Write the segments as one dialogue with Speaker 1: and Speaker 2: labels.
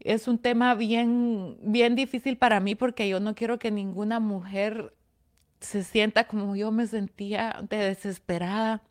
Speaker 1: Es un tema bien, bien difícil para mí porque yo no quiero que ninguna mujer se sienta como yo me sentía de desesperada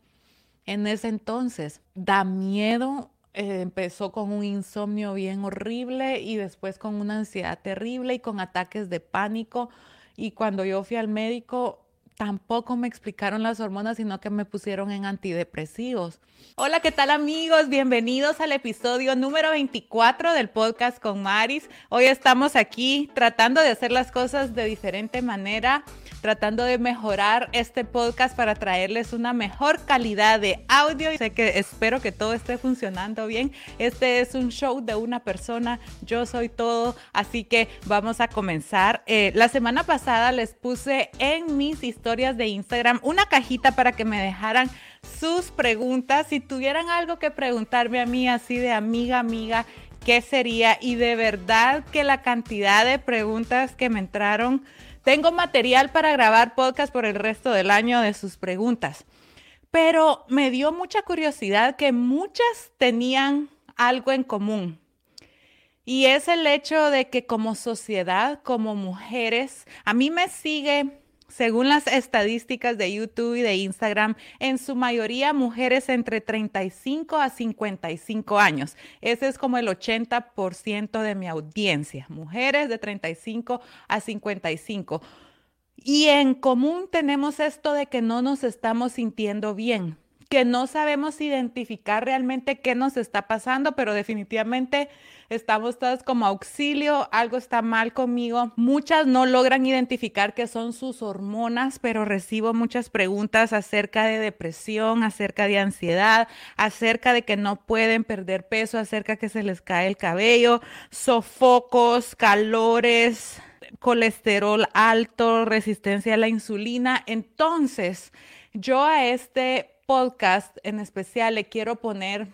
Speaker 1: en ese entonces. Da miedo eh, empezó con un insomnio bien horrible y después con una ansiedad terrible y con ataques de pánico. Y cuando yo fui al médico, tampoco me explicaron las hormonas, sino que me pusieron en antidepresivos. Hola, ¿qué tal amigos? Bienvenidos al episodio número 24 del podcast con Maris. Hoy estamos aquí tratando de hacer las cosas de diferente manera tratando de mejorar este podcast para traerles una mejor calidad de audio. Sé que espero que todo esté funcionando bien. Este es un show de una persona, yo soy todo, así que vamos a comenzar. Eh, la semana pasada les puse en mis historias de Instagram una cajita para que me dejaran sus preguntas. Si tuvieran algo que preguntarme a mí así de amiga, amiga, ¿qué sería? Y de verdad que la cantidad de preguntas que me entraron tengo material para grabar podcast por el resto del año de sus preguntas, pero me dio mucha curiosidad que muchas tenían algo en común. Y es el hecho de que como sociedad, como mujeres, a mí me sigue según las estadísticas de YouTube y de Instagram, en su mayoría mujeres entre 35 a 55 años. Ese es como el 80% de mi audiencia, mujeres de 35 a 55. Y en común tenemos esto de que no nos estamos sintiendo bien, que no sabemos identificar realmente qué nos está pasando, pero definitivamente estamos todas como auxilio, algo está mal conmigo. Muchas no logran identificar qué son sus hormonas, pero recibo muchas preguntas acerca de depresión, acerca de ansiedad, acerca de que no pueden perder peso, acerca que se les cae el cabello, sofocos, calores, colesterol alto, resistencia a la insulina. Entonces, yo a este podcast en especial le quiero poner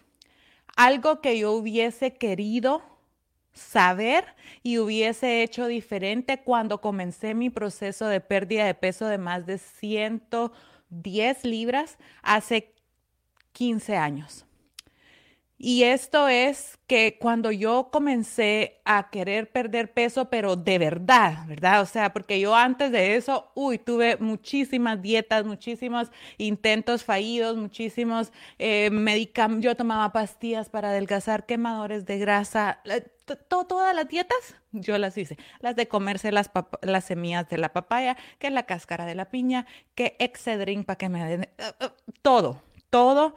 Speaker 1: algo que yo hubiese querido saber y hubiese hecho diferente cuando comencé mi proceso de pérdida de peso de más de 110 libras hace 15 años. Y esto es que cuando yo comencé a querer perder peso, pero de verdad, ¿verdad? O sea, porque yo antes de eso, uy, tuve muchísimas dietas, muchísimos intentos fallidos, muchísimos eh. Yo tomaba pastillas para adelgazar, quemadores de grasa, todas las dietas, yo las hice. Las de comerse las, las semillas de la papaya, que la cáscara de la piña, que Excedrin para que me den, eh, eh, todo, todo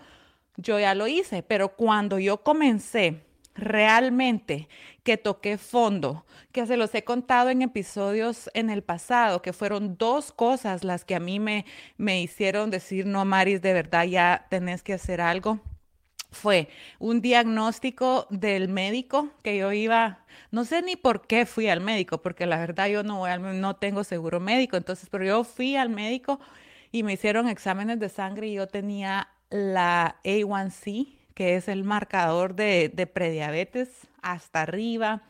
Speaker 1: yo ya lo hice, pero cuando yo comencé realmente que toqué fondo, que se los he contado en episodios en el pasado, que fueron dos cosas las que a mí me, me hicieron decir, no, Maris, de verdad ya tenés que hacer algo fue un diagnóstico del médico que yo iba, no sé ni por qué fui al médico, porque la verdad yo no, no tengo seguro médico, entonces, pero yo fui al médico y me hicieron exámenes de sangre y yo tenía la A1C, que es el marcador de, prediabetes, hasta arriba,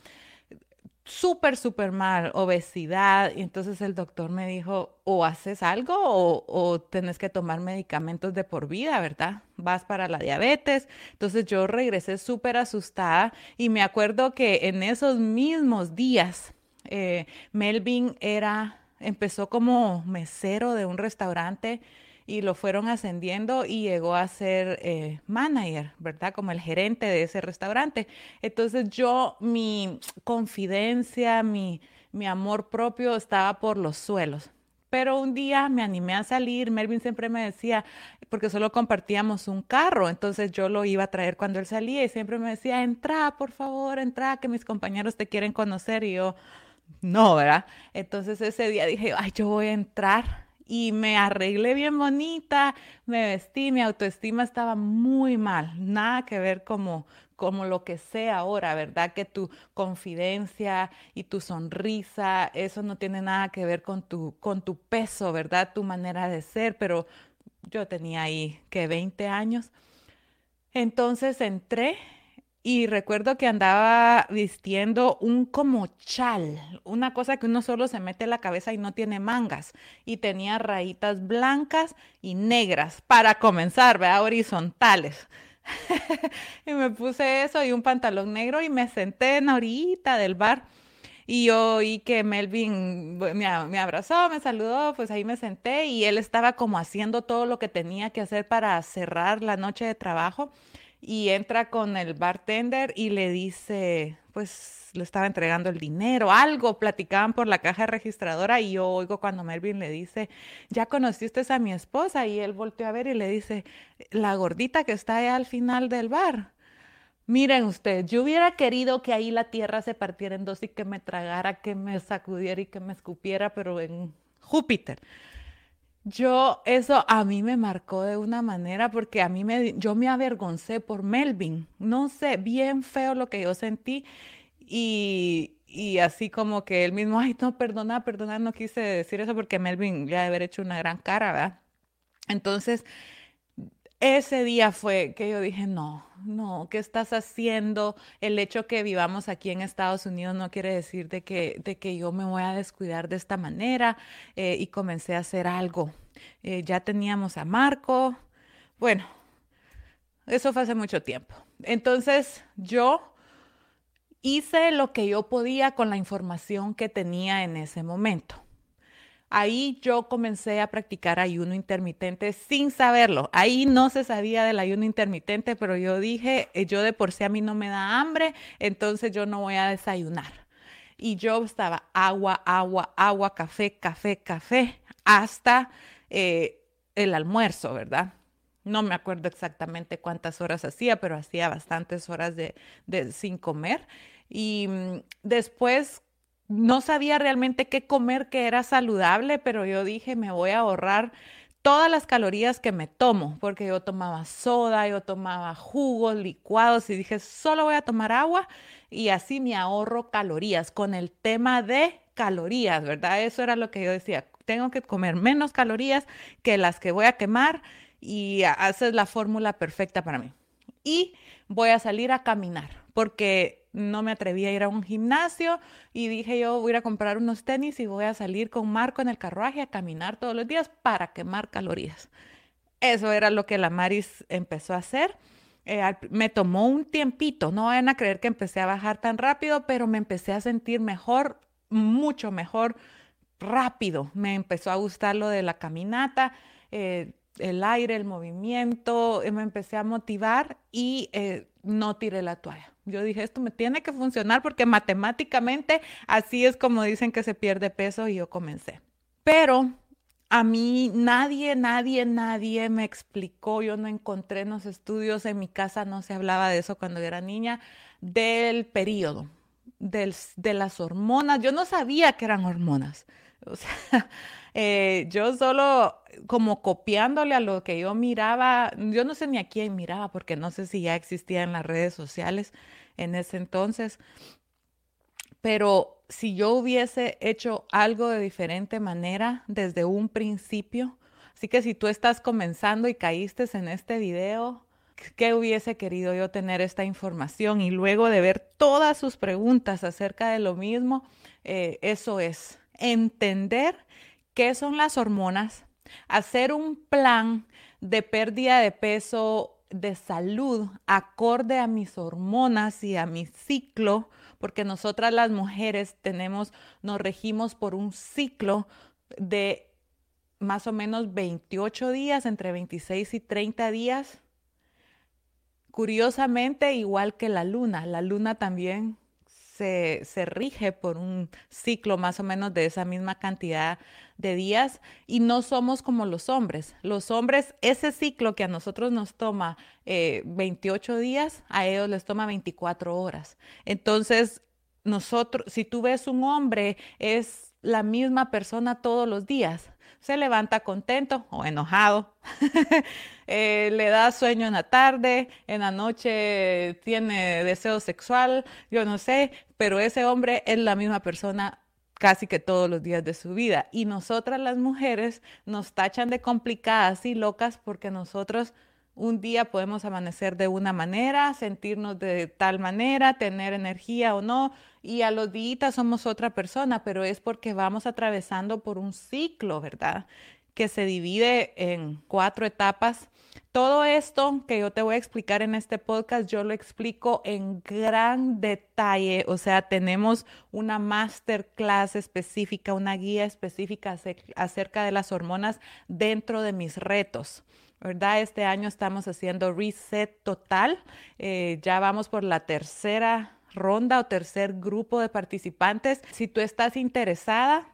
Speaker 1: súper, súper mal, obesidad. Y entonces el doctor me dijo, o haces algo o, o tenés que tomar medicamentos de por vida, ¿verdad? Vas para la diabetes. Entonces yo regresé súper asustada y me acuerdo que en esos mismos días, eh, Melvin era, empezó como mesero de un restaurante y lo fueron ascendiendo y llegó a ser eh, manager, ¿verdad? Como el gerente de ese restaurante. Entonces yo, mi confidencia, mi, mi amor propio estaba por los suelos. Pero un día me animé a salir, Melvin siempre me decía, porque solo compartíamos un carro, entonces yo lo iba a traer cuando él salía y siempre me decía, entra, por favor, entra, que mis compañeros te quieren conocer y yo, no, ¿verdad? Entonces ese día dije, ay, yo voy a entrar y me arreglé bien bonita, me vestí, mi autoestima estaba muy mal, nada que ver como, como lo que sé ahora, ¿verdad? Que tu confidencia y tu sonrisa, eso no tiene nada que ver con tu, con tu peso, ¿verdad? Tu manera de ser, pero yo tenía ahí que 20 años. Entonces entré y recuerdo que andaba vistiendo un como chal, una cosa que uno solo se mete en la cabeza y no tiene mangas. Y tenía rayitas blancas y negras para comenzar, ¿verdad? Horizontales. y me puse eso y un pantalón negro y me senté en la orilla del bar. Y oí que Melvin me, me, abrazó, me saludó, pues ahí me senté y él estaba como haciendo todo lo que tenía que hacer para cerrar la noche de trabajo. Y entra con el bartender y le dice, pues le estaba entregando el dinero, algo, platicaban por la caja registradora y yo oigo cuando Melvin le dice, ya conociste a mi esposa y él volteó a ver y le dice, la gordita que está ahí al final del bar. Miren ustedes, yo hubiera querido que ahí la tierra se partiera en dos y que me tragara, que me sacudiera y que me escupiera, pero en Júpiter. Yo, eso a mí me marcó de una manera porque a mí me, yo me avergoncé por Melvin. No sé, bien feo lo que yo sentí y, y así como que él mismo, ay, no, perdona, perdona, no quise decir eso porque Melvin ya haber hecho una gran cara, ¿verdad? Entonces, ese día fue que yo dije, no, no, ¿qué estás haciendo? El hecho que vivamos aquí en Estados Unidos no quiere decir de que, de que yo me voy a descuidar de esta manera eh, y comencé a hacer algo. Eh, ya teníamos a Marco. Bueno, eso fue hace mucho tiempo. Entonces yo hice lo que yo podía con la información que tenía en ese momento. Ahí yo comencé a practicar ayuno intermitente sin saberlo. Ahí no se sabía del ayuno intermitente, pero yo dije, eh, yo de por sí a mí no me da hambre, entonces yo no voy a desayunar. Y yo estaba agua, agua, agua, café, café, café, hasta eh, el almuerzo, ¿verdad? No me acuerdo exactamente cuántas horas hacía, pero hacía bastantes horas de, sin comer. Y mm, después no sabía realmente qué comer que era saludable, pero yo dije, me voy a ahorrar todas las calorías que me tomo, porque yo tomaba soda, yo tomaba jugos, licuados y dije, solo voy a tomar agua y así me ahorro calorías con el tema de calorías, ¿verdad? Eso era lo que yo decía, tengo que comer menos calorías que las que voy a quemar y esa es la fórmula perfecta para mí. Y voy a salir a caminar, porque no me atreví a ir a un gimnasio y dije yo voy a comprar unos tenis y voy a salir con Marco en el carruaje a caminar todos los días para quemar calorías. Eso era lo que la Maris empezó a hacer. Eh, me tomó un tiempito, no vayan a creer que empecé a bajar tan rápido, pero me empecé a sentir mejor, mucho mejor, rápido. Me empezó a gustar lo de la caminata. Eh, el aire, el movimiento, me empecé a motivar y eh, no tiré la toalla. Yo dije, esto me tiene que funcionar porque matemáticamente así es como dicen que se pierde peso y yo comencé. Pero a mí nadie, nadie, nadie me explicó, yo no encontré en los estudios, en mi casa no se hablaba de eso cuando era niña, del periodo, de las hormonas. Yo no sabía que eran hormonas. O sea, eh, yo solo como copiándole a lo que yo miraba, yo no sé ni a quién miraba porque no sé si ya existía en las redes sociales en ese entonces, pero si yo hubiese hecho algo de diferente manera desde un principio, así que si tú estás comenzando y caíste en este video, ¿qué hubiese querido yo tener esta información? Y luego de ver todas sus preguntas acerca de lo mismo, eh, eso es entender qué son las hormonas, hacer un plan de pérdida de peso de salud acorde a mis hormonas y a mi ciclo, porque nosotras las mujeres tenemos, nos regimos por un ciclo de más o menos 28 días, entre 26 y 30 días. Curiosamente, igual que la luna, la luna también se, rige por un ciclo más o menos de esa misma cantidad de días y no somos como los hombres. Los hombres, ese ciclo que a nosotros nos toma 28 eh, días, a ellos les toma 24 horas. Entonces, nosotros, si tú ves un hombre, es la misma persona todos los días. Se levanta contento o enojado, eh, le da sueño en la tarde, en la noche tiene deseo sexual, yo no sé, pero ese hombre es la misma persona casi que todos los días de su vida. Y nosotras las mujeres nos tachan de complicadas y locas porque nosotros un día podemos amanecer de una manera, sentirnos de tal manera, tener energía o no, y a los días somos otra persona, pero es porque vamos atravesando por un ciclo, ¿verdad? que se divide en cuatro etapas. Todo esto que yo te voy a explicar en este podcast, yo lo explico en gran detalle. O sea, tenemos una masterclass específica, una guía específica acerca de las hormonas dentro de mis retos. ¿verdad? Este año estamos haciendo reset total. Eh, ya vamos por la tercera ronda o tercer grupo de participantes. Si tú estás interesada,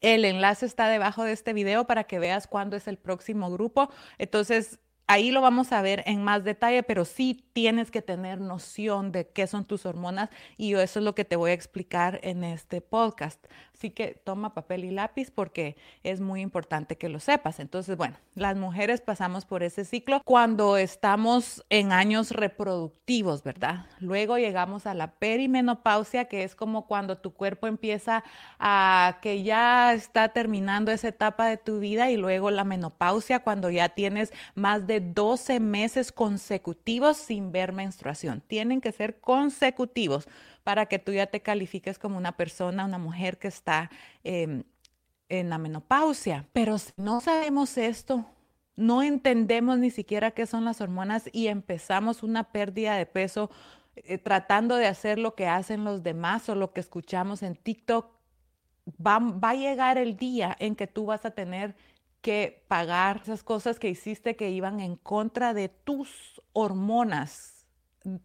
Speaker 1: el enlace está debajo de este video para que veas cuándo es el próximo grupo. Entonces, ahí lo vamos a ver en más detalle, pero sí tienes que tener noción de qué son tus hormonas y eso es lo que te voy a explicar en este podcast. Así que toma papel y lápiz porque es muy importante que lo sepas. Entonces, bueno, las mujeres pasamos por ese ciclo cuando estamos en años reproductivos, ¿verdad? Luego llegamos a la perimenopausia, que es como cuando tu cuerpo empieza a que ya está terminando esa etapa de tu vida y luego la menopausia cuando ya tienes más de 12 meses consecutivos sin ver menstruación. Tienen que ser consecutivos para que tú ya te califiques como una persona, una mujer que está em, en la menopausia. Pero si no sabemos esto, no entendemos ni siquiera qué son las hormonas y empezamos una pérdida de peso eh, tratando de hacer lo que hacen los demás o lo que escuchamos en TikTok, va, va a llegar el día en que tú vas a tener que pagar esas cosas que hiciste que iban en contra de tus hormonas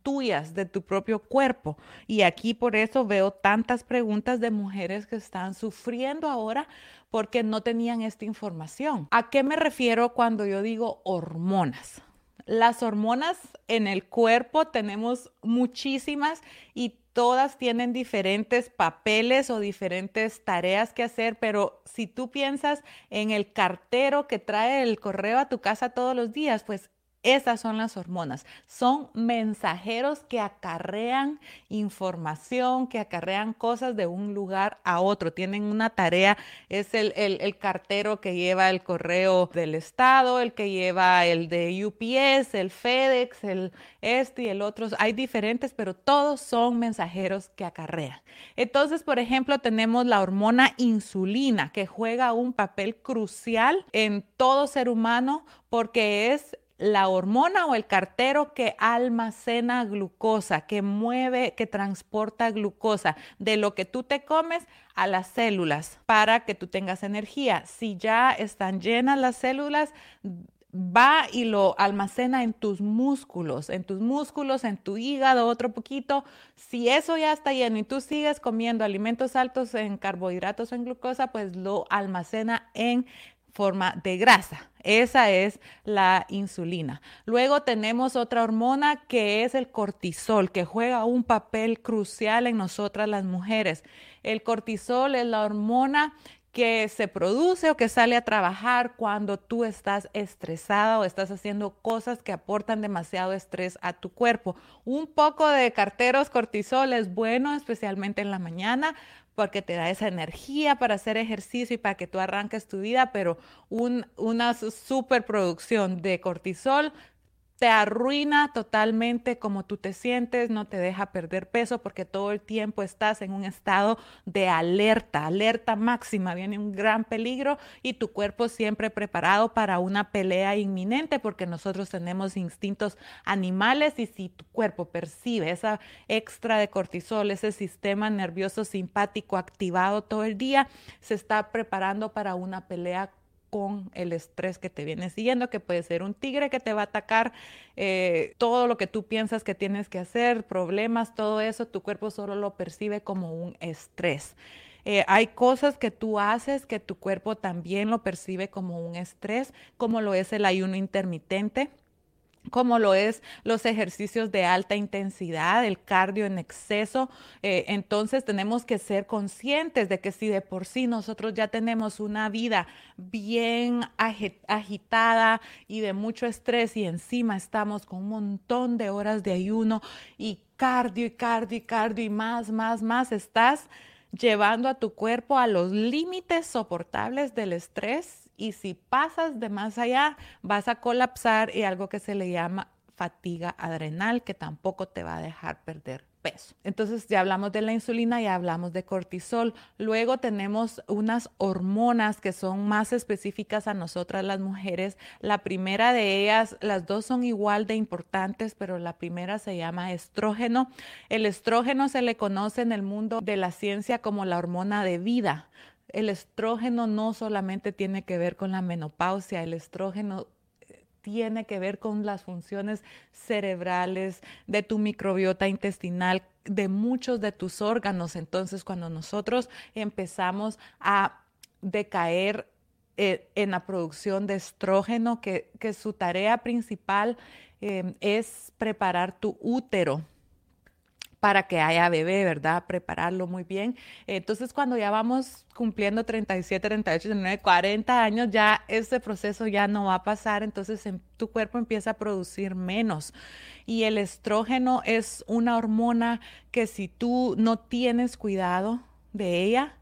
Speaker 1: tuyas de tu propio cuerpo. Y aquí por eso veo tantas preguntas de mujeres que están sufriendo ahora porque no tenían esta información. ¿A qué me refiero cuando yo digo hormonas? Las hormonas en el cuerpo tenemos muchísimas y todas tienen diferentes papeles o diferentes tareas que hacer, pero si tú piensas en el cartero que trae el correo a tu casa todos los días, pues esas son las hormonas. Son mensajeros que acarrean información, que acarrean cosas de un lugar a otro. Tienen una tarea. Es el, el, cartero que lleva el correo del Estado, el que lleva el de UPS, el FedEx, el este y el otro. Hay diferentes, pero todos son mensajeros que acarrean. Entonces, por ejemplo, tenemos la hormona insulina que juega un papel crucial en todo ser humano porque es la hormona o el cartero que almacena glucosa, que mueve, que transporta glucosa de lo que tú te comes a las células para que tú tengas energía. Si ya están llenas las células, va y lo almacena en tus músculos, en tus músculos, en tu hígado, otro poquito. Si eso ya está lleno y tú sigues comiendo alimentos altos en carbohidratos o en glucosa, pues lo almacena en forma de grasa. Esa es la insulina. Luego tenemos otra hormona que es el cortisol, que juega un papel crucial en nosotras las mujeres. El cortisol es la hormona que se produce o que sale a trabajar cuando tú estás estresada o estás haciendo cosas que aportan demasiado estrés a tu cuerpo. Un poco de carteros cortisol es bueno, especialmente en la mañana, porque te da esa energía para hacer ejercicio y para que tú arranques tu vida, pero una superproducción de cortisol te arruina totalmente como tú te sientes, no te deja perder peso porque todo el tiempo estás en un estado de alerta, alerta máxima, viene un gran peligro y tu cuerpo siempre preparado para una pelea inminente porque nosotros tenemos instintos animales y si tu cuerpo percibe esa extra de cortisol, ese sistema nervioso simpático activado todo el día, se está preparando para una pelea con el estrés que te viene siguiendo, que puede ser un tigre que te va a atacar, eh, todo lo que tú piensas que tienes que hacer, problemas, todo eso, tu cuerpo solo lo percibe como un estrés. Eh, hay cosas que tú haces que tu cuerpo también lo percibe como un estrés, como lo es el ayuno intermitente como lo es los ejercicios de alta intensidad, el cardio en exceso. Eh, entonces tenemos que ser conscientes de que si de por sí nosotros ya tenemos una vida bien agitada y de mucho estrés y encima estamos con un montón de horas de ayuno y cardio y cardio y cardio y más, más, más, estás llevando a tu cuerpo a los límites soportables del estrés y si pasas de más allá, vas a colapsar y algo que se le llama fatiga adrenal, que tampoco te va a dejar perder peso. Entonces ya hablamos de la insulina y hablamos de cortisol. Luego tenemos unas hormonas que son más específicas a nosotras las mujeres. La primera de ellas, las dos son igual de importantes, pero la primera se llama estrógeno. El estrógeno se le conoce en el mundo de la ciencia como la hormona de vida. El estrógeno no solamente tiene que ver con la menopausia, el estrógeno tiene que ver con las funciones cerebrales, de tu microbiota intestinal, de muchos de tus órganos. Entonces, cuando nosotros empezamos a decaer eh, en la producción de estrógeno, que, su tarea principal eh, es preparar tu útero para que haya bebé, ¿verdad? Prepararlo muy bien. Entonces, cuando ya vamos cumpliendo 37, 38, 39, 40 años, ya ese proceso ya no va a pasar, entonces tu cuerpo empieza a producir menos. Y el estrógeno es una hormona que si tú no tienes cuidado de ella,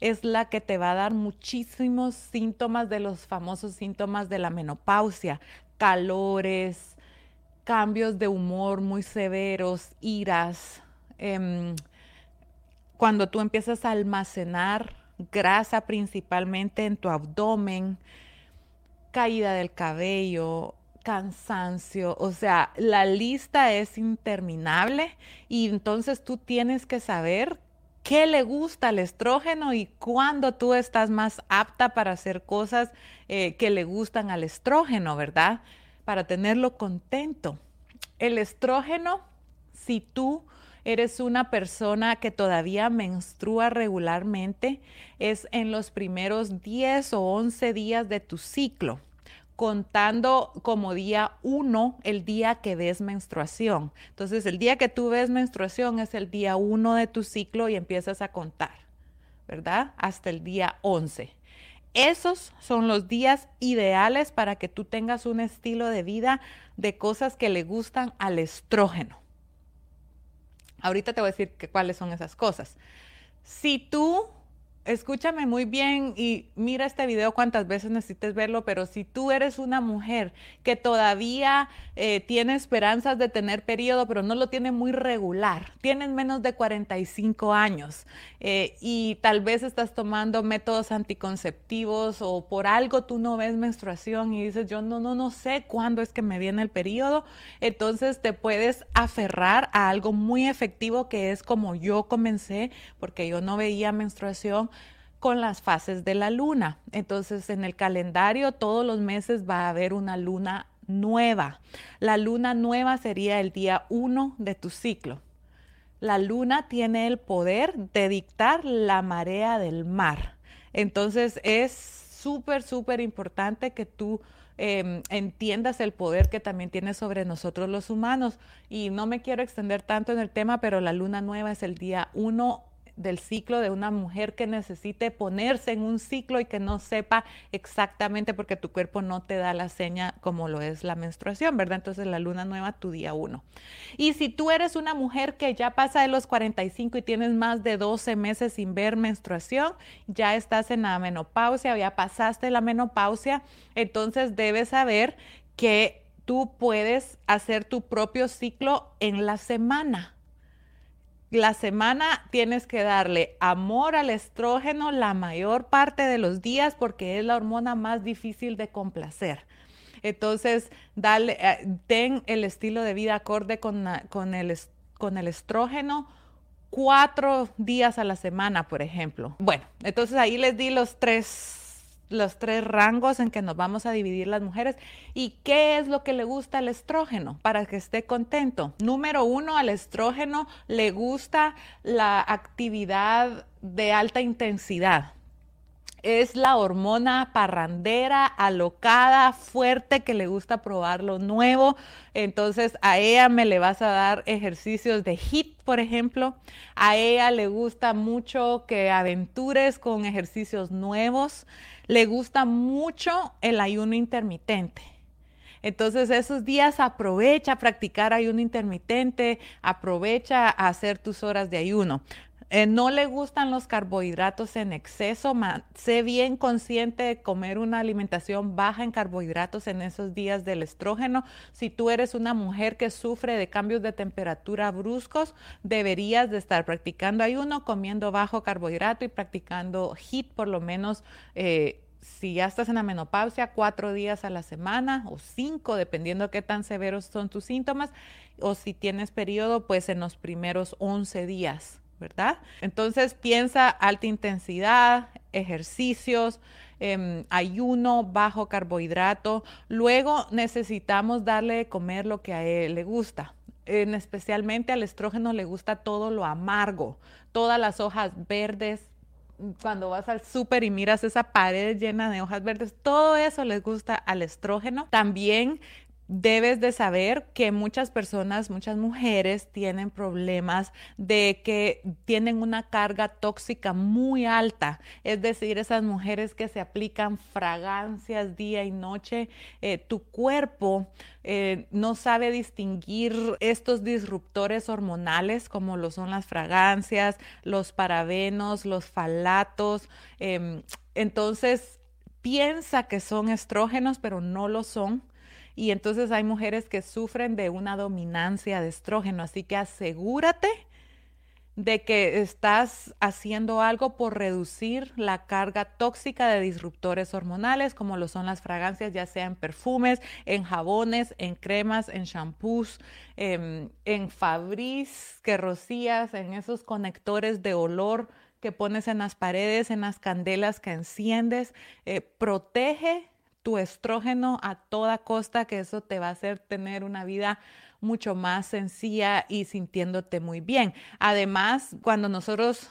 Speaker 1: es la que te va a dar muchísimos síntomas de los famosos síntomas de la menopausia, calores, cambios de humor muy severos, iras, em, cuando tú empiezas a almacenar grasa principalmente en tu abdomen, caída del cabello, cansancio, o sea, la lista es interminable y entonces tú tienes que saber qué le gusta al estrógeno y cuándo tú estás más apta para hacer cosas eh, que le gustan al estrógeno, ¿verdad? Para tenerlo contento. El estrógeno, si tú eres una persona que todavía menstrua regularmente, es en los primeros 10 o 11 días de tu ciclo, contando como día 1 el día que ves menstruación. Entonces, el día que tú ves menstruación es el día 1 de tu ciclo y empiezas a contar, ¿verdad? Hasta el día 11. Esos son los días ideales para que tú tengas un estilo de vida de cosas que le gustan al estrógeno. Ahorita te voy a decir cuáles son esas cosas. Si tú escúchame muy bien y mira este video cuantas veces necesites verlo, pero si tú eres una mujer que todavía eh, tiene esperanzas de tener periodo, pero no lo tiene muy regular, tienes menos de 45 años eh, y tal vez estás tomando métodos anticonceptivos o por algo tú no ves menstruación y dices, yo no, no, no sé cuándo es que me viene el periodo, entonces te puedes aferrar a algo muy efectivo que es como yo comencé, porque yo no veía menstruación con las fases de la luna. Entonces, en el calendario todos los meses va a haber una luna nueva. La luna nueva sería el día uno de tu ciclo. La luna tiene el poder de dictar la marea del mar. Entonces, es súper, súper importante que tú em, entiendas el poder que también tiene sobre nosotros los humanos. Y no me quiero extender tanto en el tema, pero la luna nueva es el día uno del ciclo de una mujer que necesite ponerse en un ciclo y que no sepa exactamente porque tu cuerpo no te da la seña como lo es la menstruación, ¿verdad? Entonces la luna nueva, tu día uno. Y si tú eres una mujer que ya pasa de los 45 y tienes más de 12 meses sin ver menstruación, ya estás en la menopausia, ya pasaste la menopausia, entonces debes saber que tú puedes hacer tu propio ciclo en la semana la semana tienes que darle amor al estrógeno la mayor parte de los días porque es la hormona más difícil de complacer. Entonces, eh, ten el estilo de vida acorde con, con, el, con el estrógeno cuatro días a la semana, por ejemplo. Bueno, entonces ahí les di los tres los tres rangos en que nos vamos a dividir las mujeres y qué es lo que le gusta al estrógeno para que esté contento. Número uno, al estrógeno le gusta la actividad de alta intensidad. Es la hormona parrandera, alocada, fuerte, que le gusta probar lo nuevo. Entonces a ella me le vas a dar ejercicios de HIT, por ejemplo. A ella le gusta mucho que aventures con ejercicios nuevos le gusta mucho el ayuno intermitente. Entonces esos días aprovecha a practicar ayuno intermitente, aprovecha a hacer tus horas de ayuno. Eh, no le gustan los carbohidratos en exceso, sé bien consciente de comer una alimentación baja en carbohidratos en esos días del estrógeno. Si tú eres una mujer que sufre de cambios de temperatura bruscos, deberías de estar practicando ayuno, comiendo bajo carbohidrato y practicando HIT por lo menos. Eh, si ya estás en la menopausia, cuatro días a la semana o cinco, dependiendo de qué tan severos son tus síntomas, o si tienes periodo, pues en los primeros 11 días ¿verdad? Entonces piensa alta intensidad, ejercicios, em, ayuno, bajo carbohidrato. Luego necesitamos darle de comer lo que a él le gusta. En especialmente al estrógeno le gusta todo lo amargo, todas las hojas verdes, cuando vas al súper y miras esa pared llena de hojas verdes, todo eso les gusta al estrógeno. También debes de saber que muchas personas, muchas mujeres tienen problemas de que tienen una carga tóxica muy alta, es decir, esas mujeres que se aplican fragancias día y noche, eh, tu cuerpo eh, no sabe distinguir estos disruptores hormonales como lo son las fragancias, los parabenos, los falatos, em, entonces piensa que son estrógenos, pero no lo son y entonces hay mujeres que sufren de una dominancia de estrógeno, así que asegúrate de que estás haciendo algo por reducir la carga tóxica de disruptores hormonales, como lo son las fragancias, ya sea en perfumes, en jabones, en cremas, en shampoos, em, en, en que rocías, en esos conectores de olor que pones en las paredes, en las candelas que enciendes. Eh, protege tu estrógeno a toda costa, que eso te va a hacer tener una vida mucho más sencilla y sintiéndote muy bien. Además, cuando nosotros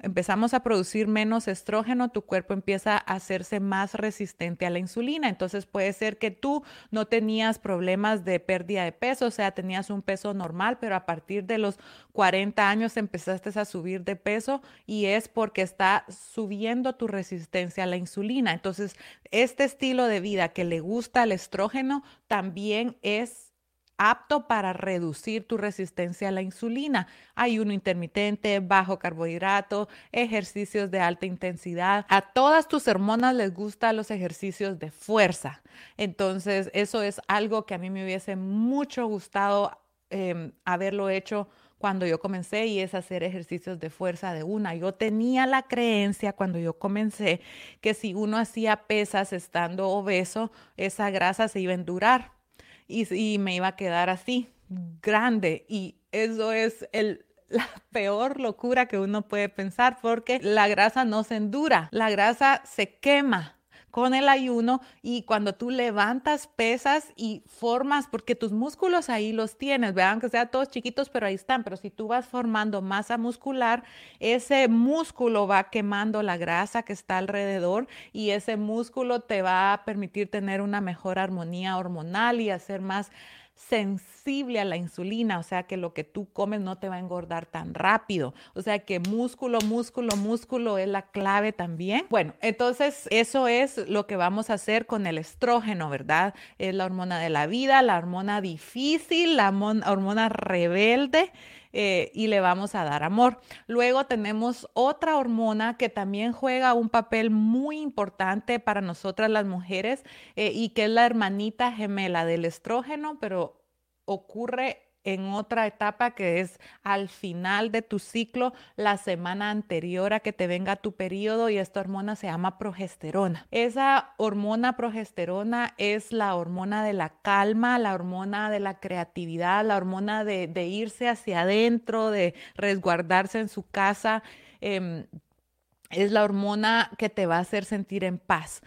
Speaker 1: empezamos a producir menos estrógeno, tu cuerpo empieza a hacerse más resistente a la insulina. Entonces puede ser que tú no tenías problemas de pérdida de peso, o sea, tenías un peso normal, pero a partir de los 40 años empezaste a subir de peso y es porque está subiendo tu resistencia a la insulina. Entonces, este estilo de vida que le gusta el estrógeno también es apto para reducir tu resistencia a la insulina. Ayuno intermitente, bajo carbohidrato, ejercicios de alta intensidad. A todas tus hormonas les gustan los ejercicios de fuerza. Entonces, eso es algo que a mí me hubiese mucho gustado em, haberlo hecho cuando yo comencé y es hacer ejercicios de fuerza de una. Yo tenía la creencia cuando yo comencé que si uno hacía pesas estando obeso, esa grasa se iba a endurar y, me iba a quedar así, grande. Y eso es la peor locura que uno puede pensar porque la grasa no se endura, la grasa se quema con el ayuno y cuando tú levantas pesas y formas, porque tus músculos ahí los tienes, vean que sean todos chiquitos, pero ahí están, pero si tú vas formando masa muscular, ese músculo va quemando la grasa que está alrededor y ese músculo te va a permitir tener una mejor armonía hormonal y hacer más sensible a la insulina, o sea que lo que tú comes no te va a engordar tan rápido. O sea que músculo, músculo, músculo es la clave también. Bueno, entonces eso es lo que vamos a hacer con el estrógeno, ¿verdad? Es la hormona de la vida, la hormona difícil, la hormona rebelde. Eh, y le vamos a dar amor. Luego tenemos otra hormona que también juega un papel muy importante para nosotras las mujeres eh, y que es la hermanita gemela del estrógeno, pero ocurre en otra etapa que es al final de tu ciclo, la semana anterior a que te venga tu periodo y esta hormona se llama progesterona. Esa hormona progesterona es la hormona de la calma, la hormona de la creatividad, la hormona de, irse hacia adentro, de resguardarse en su casa. Em, es la hormona que te va a hacer sentir en paz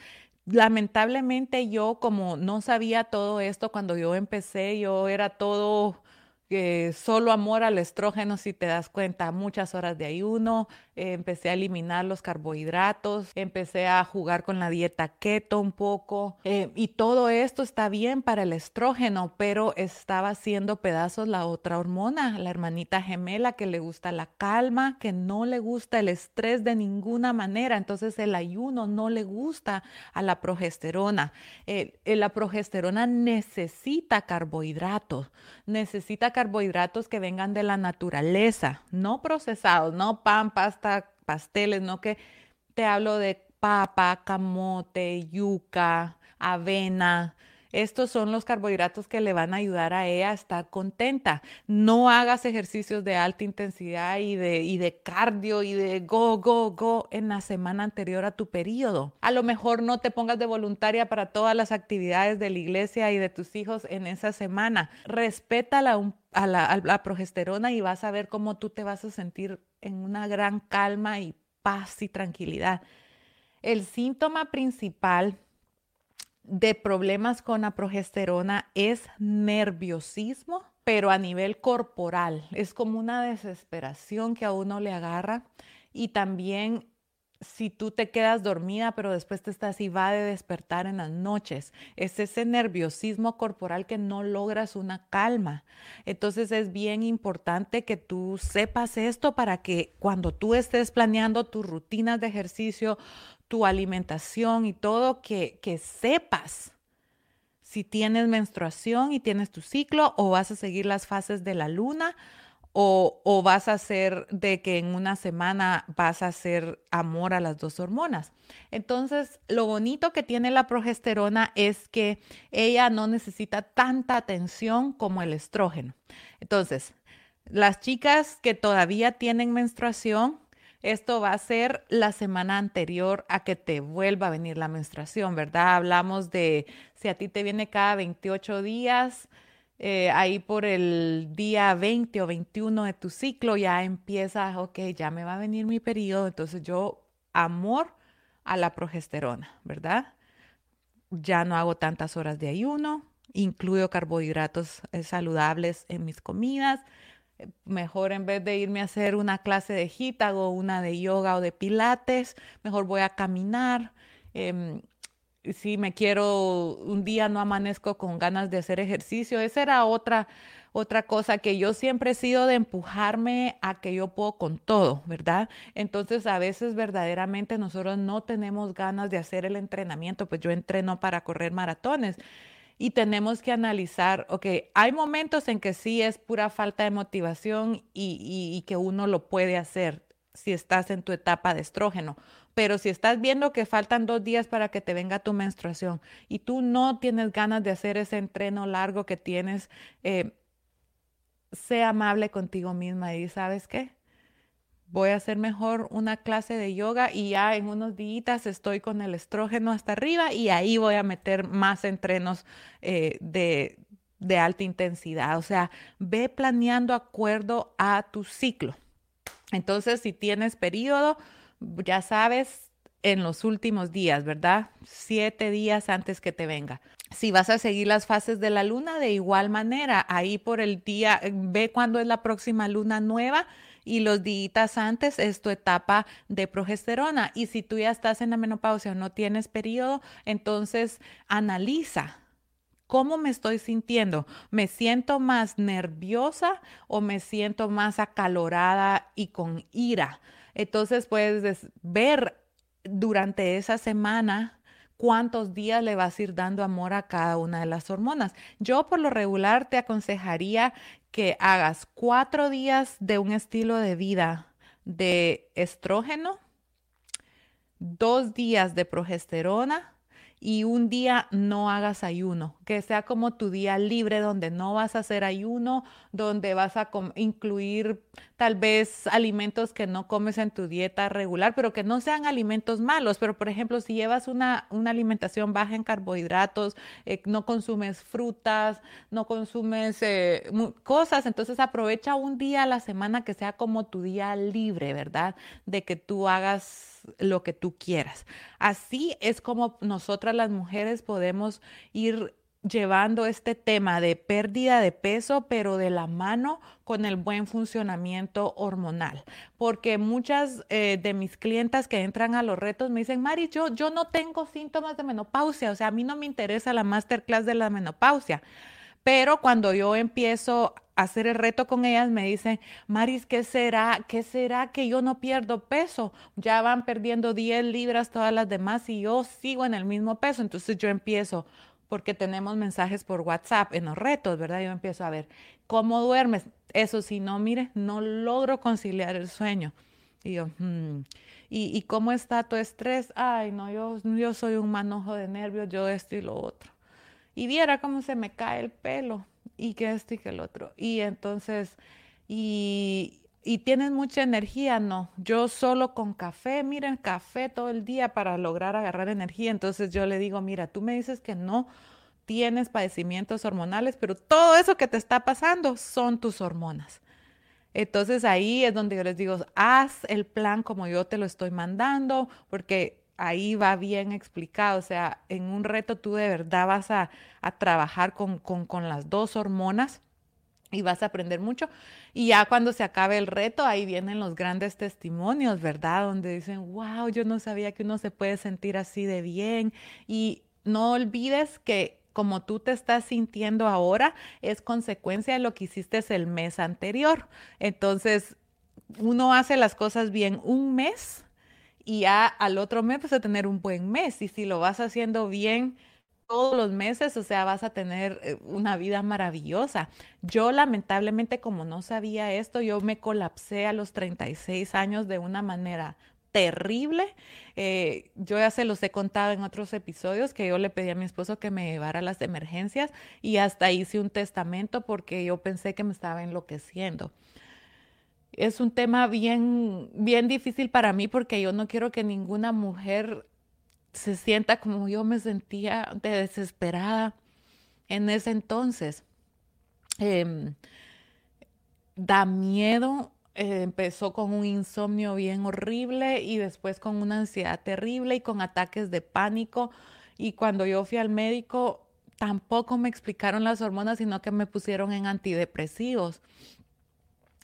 Speaker 1: lamentablemente yo como no sabía todo esto cuando yo empecé, yo era todo que solo amor al estrógeno, si te das cuenta, muchas horas de ayuno, empecé a eliminar los carbohidratos, empecé a jugar con la dieta keto un poco eh, y todo esto está bien para el estrógeno, pero estaba haciendo pedazos la otra hormona, la hermanita gemela que le gusta la calma, que no le gusta el estrés de ninguna manera, entonces el ayuno no le gusta a la progesterona. Eh, la progesterona necesita carbohidratos, necesita carbohidratos que vengan de la naturaleza, no procesados, no pan, pasta, pasteles, no que te hablo de papa, camote, yuca, avena, estos son los carbohidratos que le van a ayudar a ella a estar contenta. No hagas ejercicios de alta intensidad y de, y de cardio y de go, go, go en la semana anterior a tu periodo. A lo mejor no te pongas de voluntaria para todas las actividades de la iglesia y de tus hijos en esa semana. Respeta la, a la progesterona y vas a ver cómo tú te vas a sentir en una gran calma y paz y tranquilidad. El síntoma principal de problemas con la progesterona es nerviosismo, pero a nivel corporal. Es como una desesperación que a uno le agarra y también si tú te quedas dormida, pero después te estás y va de despertar en las noches. Es ese nerviosismo corporal que no logras una calma. Entonces es bien importante que tú sepas esto para que cuando tú estés planeando tus rutinas de ejercicio, tu alimentación y todo, que, que sepas si tienes menstruación y tienes tu ciclo o vas a seguir las fases de la luna o, o, vas a hacer de que en una semana vas a hacer amor a las dos hormonas. Entonces, lo bonito que tiene la progesterona es que ella no necesita tanta atención como el estrógeno. Entonces, las chicas que todavía tienen menstruación, esto va a ser la semana anterior a que te vuelva a venir la menstruación, ¿verdad? Hablamos de si a ti te viene cada 28 días, eh, ahí por el día 20 o 21 de tu ciclo ya empiezas, ok, ya me va a venir mi periodo, entonces yo amor a la progesterona, ¿verdad? Ya no hago tantas horas de ayuno, incluyo carbohidratos eh, saludables en mis comidas, mejor en vez de irme a hacer una clase de HIIT, hago una de yoga o de pilates, mejor voy a caminar. Em, si me quiero, un día no amanezco con ganas de hacer ejercicio, esa era otra, otra cosa que yo siempre he sido de empujarme a que yo puedo con todo, ¿verdad? Entonces a veces verdaderamente nosotros no tenemos ganas de hacer el entrenamiento, pues yo entreno para correr maratones y tenemos que analizar, ok, hay momentos en que sí es pura falta de motivación y, que uno lo puede hacer si estás en tu etapa de estrógeno. Pero si estás viendo que faltan dos días para que te venga tu menstruación y tú no tienes ganas de hacer ese entreno largo que tienes, eh, sé amable contigo misma y sabes qué, voy a hacer mejor una clase de yoga y ya en unos días estoy con el estrógeno hasta arriba y ahí voy a meter más entrenos eh, de, de alta intensidad. O sea, ve planeando acuerdo a tu ciclo. Entonces, si tienes periodo, ya sabes, en los últimos días, ¿verdad? Siete días antes que te venga. Si vas a seguir las fases de la luna, de igual manera, ahí por el día, ve cuándo es la próxima luna nueva y los días antes es tu etapa de progesterona. Y si tú ya estás en la menopausia o no tienes periodo, entonces analiza. ¿Cómo me estoy sintiendo? ¿Me siento más nerviosa o me siento más acalorada y con ira? Entonces puedes ver durante esa semana cuántos días le vas a ir dando amor a cada una de las hormonas. Yo por lo regular te aconsejaría que hagas cuatro días de un estilo de vida de estrógeno, dos días de progesterona y un día no hagas ayuno, que sea como tu día libre donde no vas a hacer ayuno, donde vas a incluir tal vez alimentos que no comes en tu dieta regular, pero que no sean alimentos malos. Pero por ejemplo, si llevas una, una alimentación baja en carbohidratos, eh, no consumes frutas, no consumes eh, cosas, entonces aprovecha un día a la semana que sea como tu día libre, ¿verdad? De que tú hagas lo que tú quieras. Así es como nosotras las mujeres podemos ir llevando este tema de pérdida de peso, pero de la mano con el buen funcionamiento hormonal. Porque muchas eh, de mis clientas que entran a los retos me dicen, Mari, yo, yo no tengo síntomas de menopausia, o sea, a mí no me interesa la masterclass de la menopausia. Pero cuando yo empiezo hacer el reto con ellas, me dicen, Maris, ¿qué será? ¿Qué será que yo no pierdo peso? Ya van perdiendo 10 libras todas las demás y yo sigo en el mismo peso. Entonces yo empiezo, porque tenemos mensajes por WhatsApp en los retos, ¿verdad? Yo empiezo a ver, ¿cómo duermes? Eso sí, no, mire, no logro conciliar el sueño. Y yo, hmm. ¿Y, cómo está tu estrés? Ay, no, yo, yo soy un manojo de nervios, yo esto y lo otro. Y viera cómo se me cae el pelo y que esto y que el otro. Y entonces, y, y tienes mucha energía, no. Yo solo con café, miren, café todo el día para lograr agarrar energía. Entonces yo le digo, mira, tú me dices que no tienes padecimientos hormonales, pero todo eso que te está pasando son tus hormonas. Entonces ahí es donde yo les digo, haz el plan como yo te lo estoy mandando, porque ahí va bien explicado. O sea, en un reto tú de verdad vas a, trabajar con, con, las dos hormonas y vas a aprender mucho. Y ya cuando se acabe el reto, ahí vienen los grandes testimonios, ¿verdad? Donde dicen, wow, yo no sabía que uno se puede sentir así de bien. Y no olvides que como tú te estás sintiendo ahora es consecuencia de lo que hiciste el mes anterior. Entonces, uno hace las cosas bien un mes y ya al otro mes vas a tener un buen mes. Y si lo vas haciendo bien todos los meses, o sea, vas a tener eh, una vida maravillosa. Yo lamentablemente, como no sabía esto, yo me colapsé a los 36 años de una manera terrible. Eh, yo ya se los he contado en otros episodios que yo le pedí a mi esposo que me llevara a las emergencias y hasta hice un testamento porque yo pensé que me estaba enloqueciendo. Es un tema bien, bien difícil para mí porque yo no quiero que ninguna mujer se sienta como yo me sentía de desesperada en ese entonces. Em, da miedo eh, empezó con un insomnio bien horrible y después con una ansiedad terrible y con ataques de pánico. Y cuando yo fui al médico, tampoco me explicaron las hormonas, sino que me pusieron en antidepresivos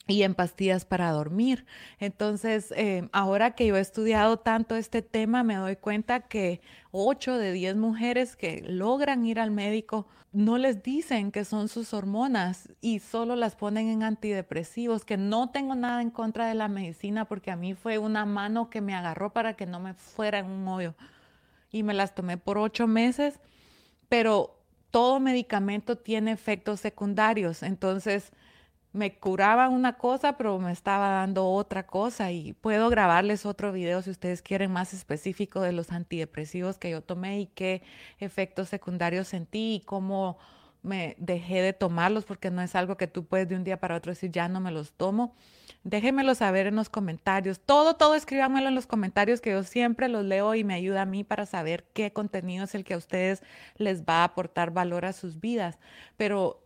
Speaker 1: y en pastillas para dormir. Entonces, eh, ahora que yo he estudiado tanto este tema, me doy cuenta que 8 de 10 mujeres que logran ir al médico no les dicen que son sus hormonas y solo las ponen en antidepresivos, que no tengo nada en contra de la medicina porque a mí fue una mano que me agarró para que no me fuera en un hoyo. Y me las tomé por ocho meses, pero todo medicamento tiene efectos secundarios. Entonces, me curaba una cosa, pero me estaba dando otra cosa y puedo grabarles otro video si ustedes quieren más específico de los antidepresivos que yo tomé y qué efectos secundarios sentí y cómo me dejé de tomarlos porque no es algo que tú puedes de un día para otro decir ya no me los tomo. Déjenmelo saber en los comentarios. Todo, todo escríbanmelo en los comentarios que yo siempre los leo y me ayuda a mí para saber qué contenido es el que a ustedes les va a aportar valor a sus vidas. Pero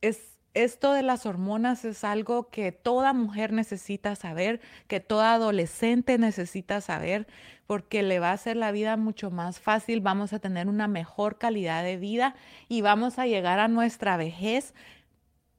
Speaker 1: es esto de las hormonas es algo que toda mujer necesita saber, que toda adolescente necesita saber, porque le va a hacer la vida mucho más fácil, vamos a tener una mejor calidad de vida y vamos a llegar a nuestra vejez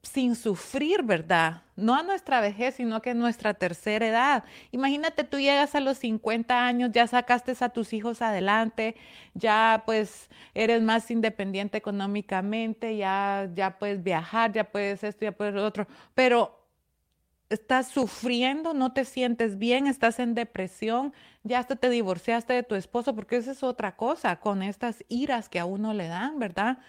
Speaker 1: sin sufrir, ¿verdad? No a nuestra vejez, sino que a nuestra tercera edad. Imagínate, tú llegas a los 50 años, ya sacaste a tus hijos adelante, ya pues eres más independiente económicamente, ya, ya puedes viajar, ya puedes esto, ya puedes lo otro, pero estás sufriendo, no te sientes bien, estás en depresión, ya hasta te divorciaste de tu esposo, porque esa es otra cosa con estas iras que a uno le dan, ¿verdad?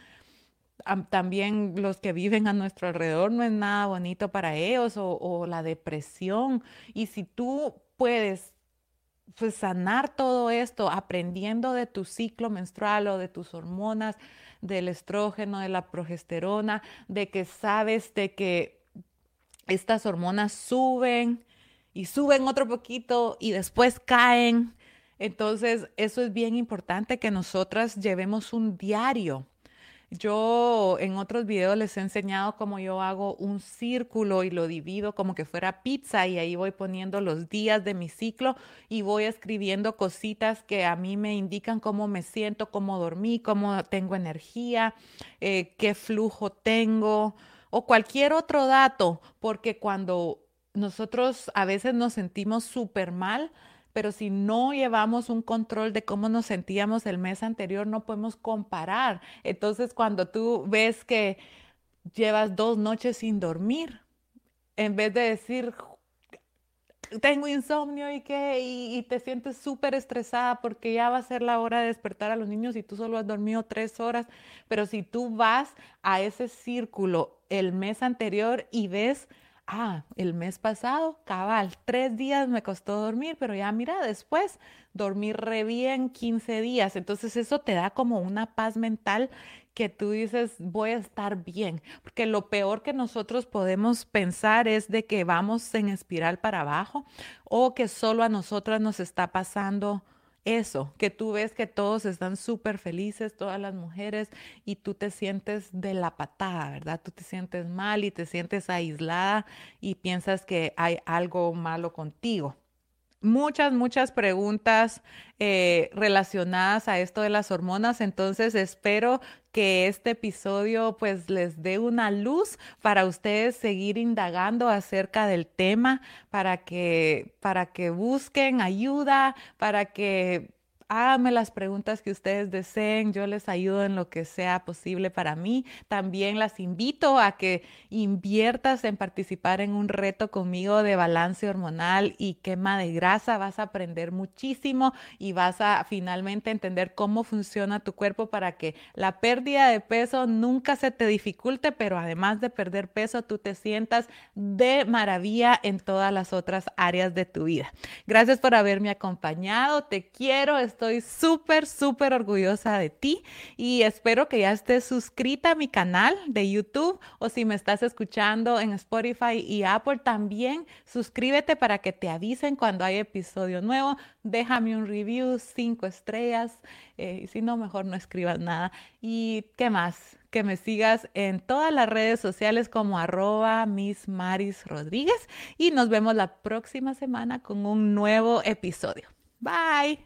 Speaker 1: También los que viven a nuestro alrededor no es nada bonito para ellos o, la depresión. Y si tú puedes pues, sanar todo esto aprendiendo de tu ciclo menstrual o de tus hormonas, del estrógeno, de la progesterona, de que sabes de que estas hormonas suben y suben otro poquito y después caen. Entonces, eso es bien importante que nosotras llevemos un diario yo en otros videos les he enseñado cómo yo hago un círculo y lo divido como que fuera pizza y ahí voy poniendo los días de mi ciclo y voy escribiendo cositas que a mí me indican cómo me siento, cómo dormí, cómo tengo energía, eh, qué flujo tengo o cualquier otro dato, porque cuando nosotros a veces nos sentimos súper mal, pero si no llevamos un control de cómo nos sentíamos el mes anterior, no podemos comparar. Entonces, cuando tú ves que llevas dos noches sin dormir, en vez de decir, tengo insomnio y que, y, te sientes súper estresada porque ya va a ser la hora de despertar a los niños y tú solo has dormido tres horas. Pero si tú vas a ese círculo el mes anterior y ves ah, el mes pasado, cabal, tres días me costó dormir, pero ya mira, después dormí re bien 15 días. Entonces eso te da como una paz mental que tú dices, voy a estar bien, porque lo peor que nosotros podemos pensar es de que vamos en espiral para abajo o que solo a nosotras nos está pasando eso, que tú ves que todos están súper felices, todas las mujeres, y tú te sientes de la patada, ¿verdad? Tú te sientes mal y te sientes aislada y piensas que hay algo malo contigo muchas, muchas preguntas eh, relacionadas a esto de las hormonas. Entonces espero que este episodio pues les dé una luz para ustedes seguir indagando acerca del tema, para que, para que busquen ayuda, para que háganme las preguntas que ustedes deseen, yo les ayudo en lo que sea posible para mí. También las invito a que inviertas en participar en un reto conmigo de balance hormonal y quema de grasa. Vas a aprender muchísimo y vas a finalmente entender cómo funciona tu cuerpo para que la pérdida de peso nunca se te dificulte, pero además de perder peso, tú te sientas de maravilla en todas las otras áreas de tu vida. Gracias por haberme acompañado. Te quiero Estoy súper, súper orgullosa de ti y espero que ya estés suscrita a mi canal de YouTube o si me estás escuchando en Spotify y Apple también, suscríbete para que te avisen cuando hay episodio nuevo. Déjame un review, cinco estrellas. Eh, y si no, mejor no escribas nada. ¿Y qué más? Que me sigas en todas las redes sociales como arroba Miss Maris Rodríguez y nos vemos la próxima semana con un nuevo episodio. Bye.